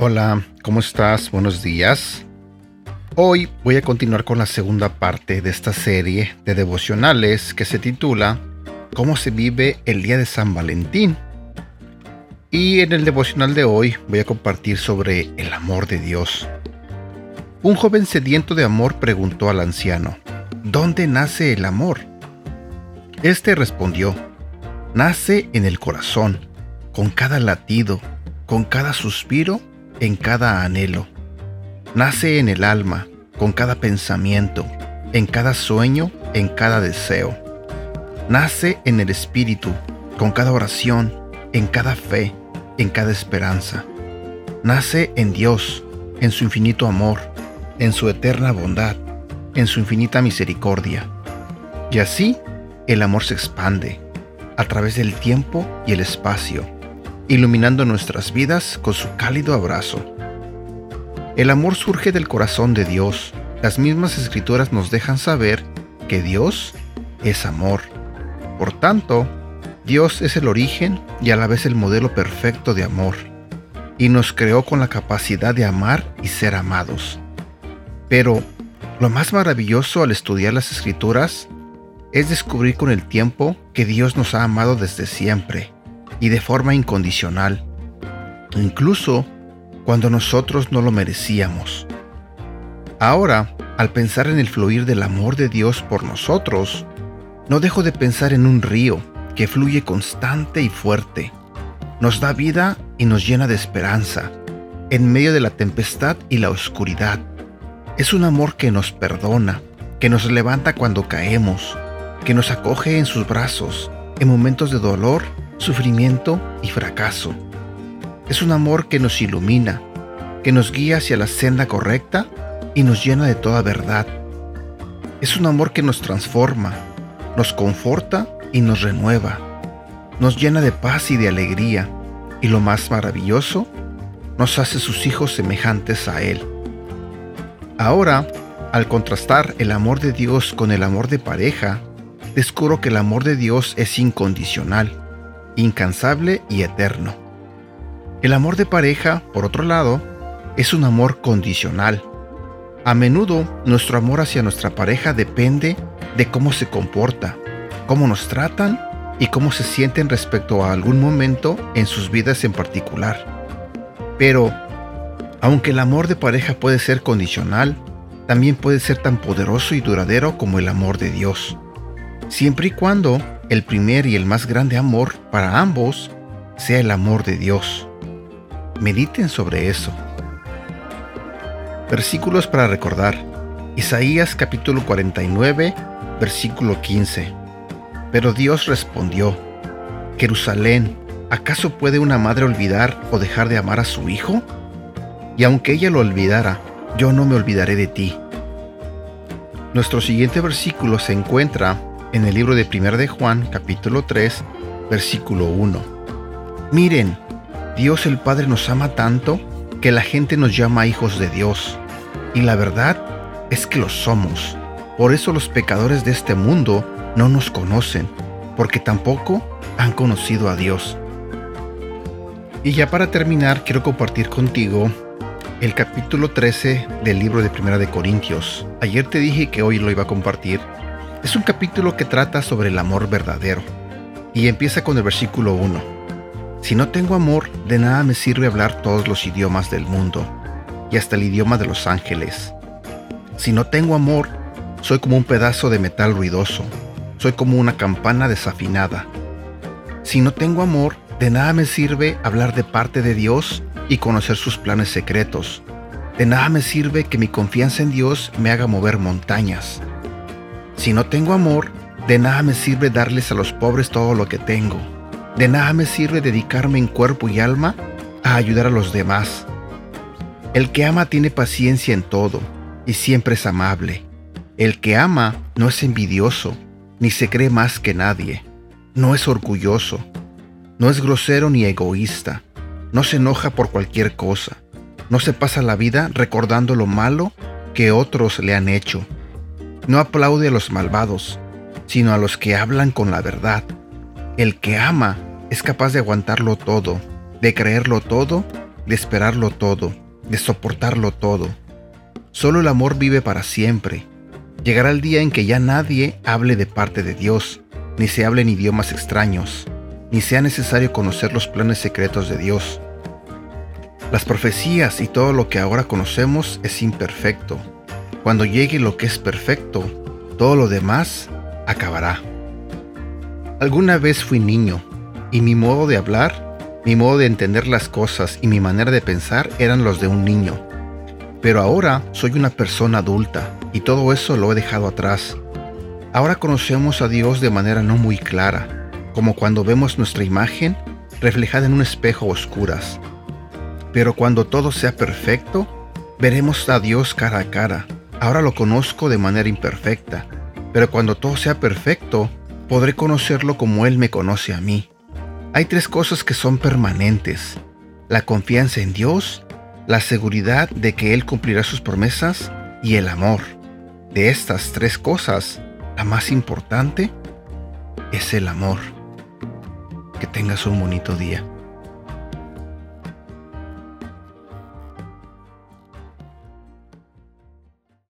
Hola, ¿cómo estás? Buenos días. Hoy voy a continuar con la segunda parte de esta serie de devocionales que se titula ¿Cómo se vive el día de San Valentín? Y en el devocional de hoy voy a compartir sobre el amor de Dios. Un joven sediento de amor preguntó al anciano, ¿Dónde nace el amor? Este respondió, nace en el corazón, con cada latido, con cada suspiro en cada anhelo. Nace en el alma, con cada pensamiento, en cada sueño, en cada deseo. Nace en el espíritu, con cada oración, en cada fe, en cada esperanza. Nace en Dios, en su infinito amor, en su eterna bondad, en su infinita misericordia. Y así el amor se expande a través del tiempo y el espacio iluminando nuestras vidas con su cálido abrazo. El amor surge del corazón de Dios. Las mismas escrituras nos dejan saber que Dios es amor. Por tanto, Dios es el origen y a la vez el modelo perfecto de amor, y nos creó con la capacidad de amar y ser amados. Pero lo más maravilloso al estudiar las escrituras es descubrir con el tiempo que Dios nos ha amado desde siempre y de forma incondicional, incluso cuando nosotros no lo merecíamos. Ahora, al pensar en el fluir del amor de Dios por nosotros, no dejo de pensar en un río que fluye constante y fuerte. Nos da vida y nos llena de esperanza en medio de la tempestad y la oscuridad. Es un amor que nos perdona, que nos levanta cuando caemos, que nos acoge en sus brazos en momentos de dolor sufrimiento y fracaso. Es un amor que nos ilumina, que nos guía hacia la senda correcta y nos llena de toda verdad. Es un amor que nos transforma, nos conforta y nos renueva. Nos llena de paz y de alegría y lo más maravilloso, nos hace sus hijos semejantes a Él. Ahora, al contrastar el amor de Dios con el amor de pareja, descubro que el amor de Dios es incondicional incansable y eterno. El amor de pareja, por otro lado, es un amor condicional. A menudo nuestro amor hacia nuestra pareja depende de cómo se comporta, cómo nos tratan y cómo se sienten respecto a algún momento en sus vidas en particular. Pero, aunque el amor de pareja puede ser condicional, también puede ser tan poderoso y duradero como el amor de Dios, siempre y cuando el primer y el más grande amor para ambos sea el amor de Dios. Mediten sobre eso. Versículos para recordar. Isaías capítulo 49, versículo 15. Pero Dios respondió, Jerusalén, ¿acaso puede una madre olvidar o dejar de amar a su hijo? Y aunque ella lo olvidara, yo no me olvidaré de ti. Nuestro siguiente versículo se encuentra en el libro de 1 de Juan, capítulo 3, versículo 1. Miren, Dios el Padre nos ama tanto que la gente nos llama hijos de Dios. Y la verdad es que lo somos. Por eso los pecadores de este mundo no nos conocen, porque tampoco han conocido a Dios. Y ya para terminar, quiero compartir contigo el capítulo 13 del libro de Primera de Corintios. Ayer te dije que hoy lo iba a compartir es un capítulo que trata sobre el amor verdadero y empieza con el versículo 1. Si no tengo amor, de nada me sirve hablar todos los idiomas del mundo y hasta el idioma de los ángeles. Si no tengo amor, soy como un pedazo de metal ruidoso, soy como una campana desafinada. Si no tengo amor, de nada me sirve hablar de parte de Dios y conocer sus planes secretos. De nada me sirve que mi confianza en Dios me haga mover montañas. Si no tengo amor, de nada me sirve darles a los pobres todo lo que tengo. De nada me sirve dedicarme en cuerpo y alma a ayudar a los demás. El que ama tiene paciencia en todo y siempre es amable. El que ama no es envidioso, ni se cree más que nadie. No es orgulloso, no es grosero ni egoísta, no se enoja por cualquier cosa, no se pasa la vida recordando lo malo que otros le han hecho no aplaude a los malvados, sino a los que hablan con la verdad. El que ama es capaz de aguantarlo todo, de creerlo todo de esperarlo todo, de soportarlo todo. Solo el amor vive para siempre. Llegará el día en que ya nadie hable de parte de Dios, ni se hablen idiomas extraños, ni sea necesario conocer los planes secretos de Dios. Las profecías y todo lo que ahora conocemos es imperfecto. Cuando llegue lo que es perfecto, todo lo demás acabará. Alguna vez fui niño, y mi modo de hablar, mi modo de entender las cosas y mi manera de pensar eran los de un niño. Pero ahora soy una persona adulta y todo eso lo he dejado atrás. Ahora conocemos a Dios de manera no muy clara, como cuando vemos nuestra imagen reflejada en un espejo a oscuras. Pero cuando todo sea perfecto, veremos a Dios cara a cara. Ahora lo conozco de manera imperfecta, pero cuando todo sea perfecto, podré conocerlo como Él me conoce a mí. Hay tres cosas que son permanentes. La confianza en Dios, la seguridad de que Él cumplirá sus promesas y el amor. De estas tres cosas, la más importante es el amor. Que tengas un bonito día.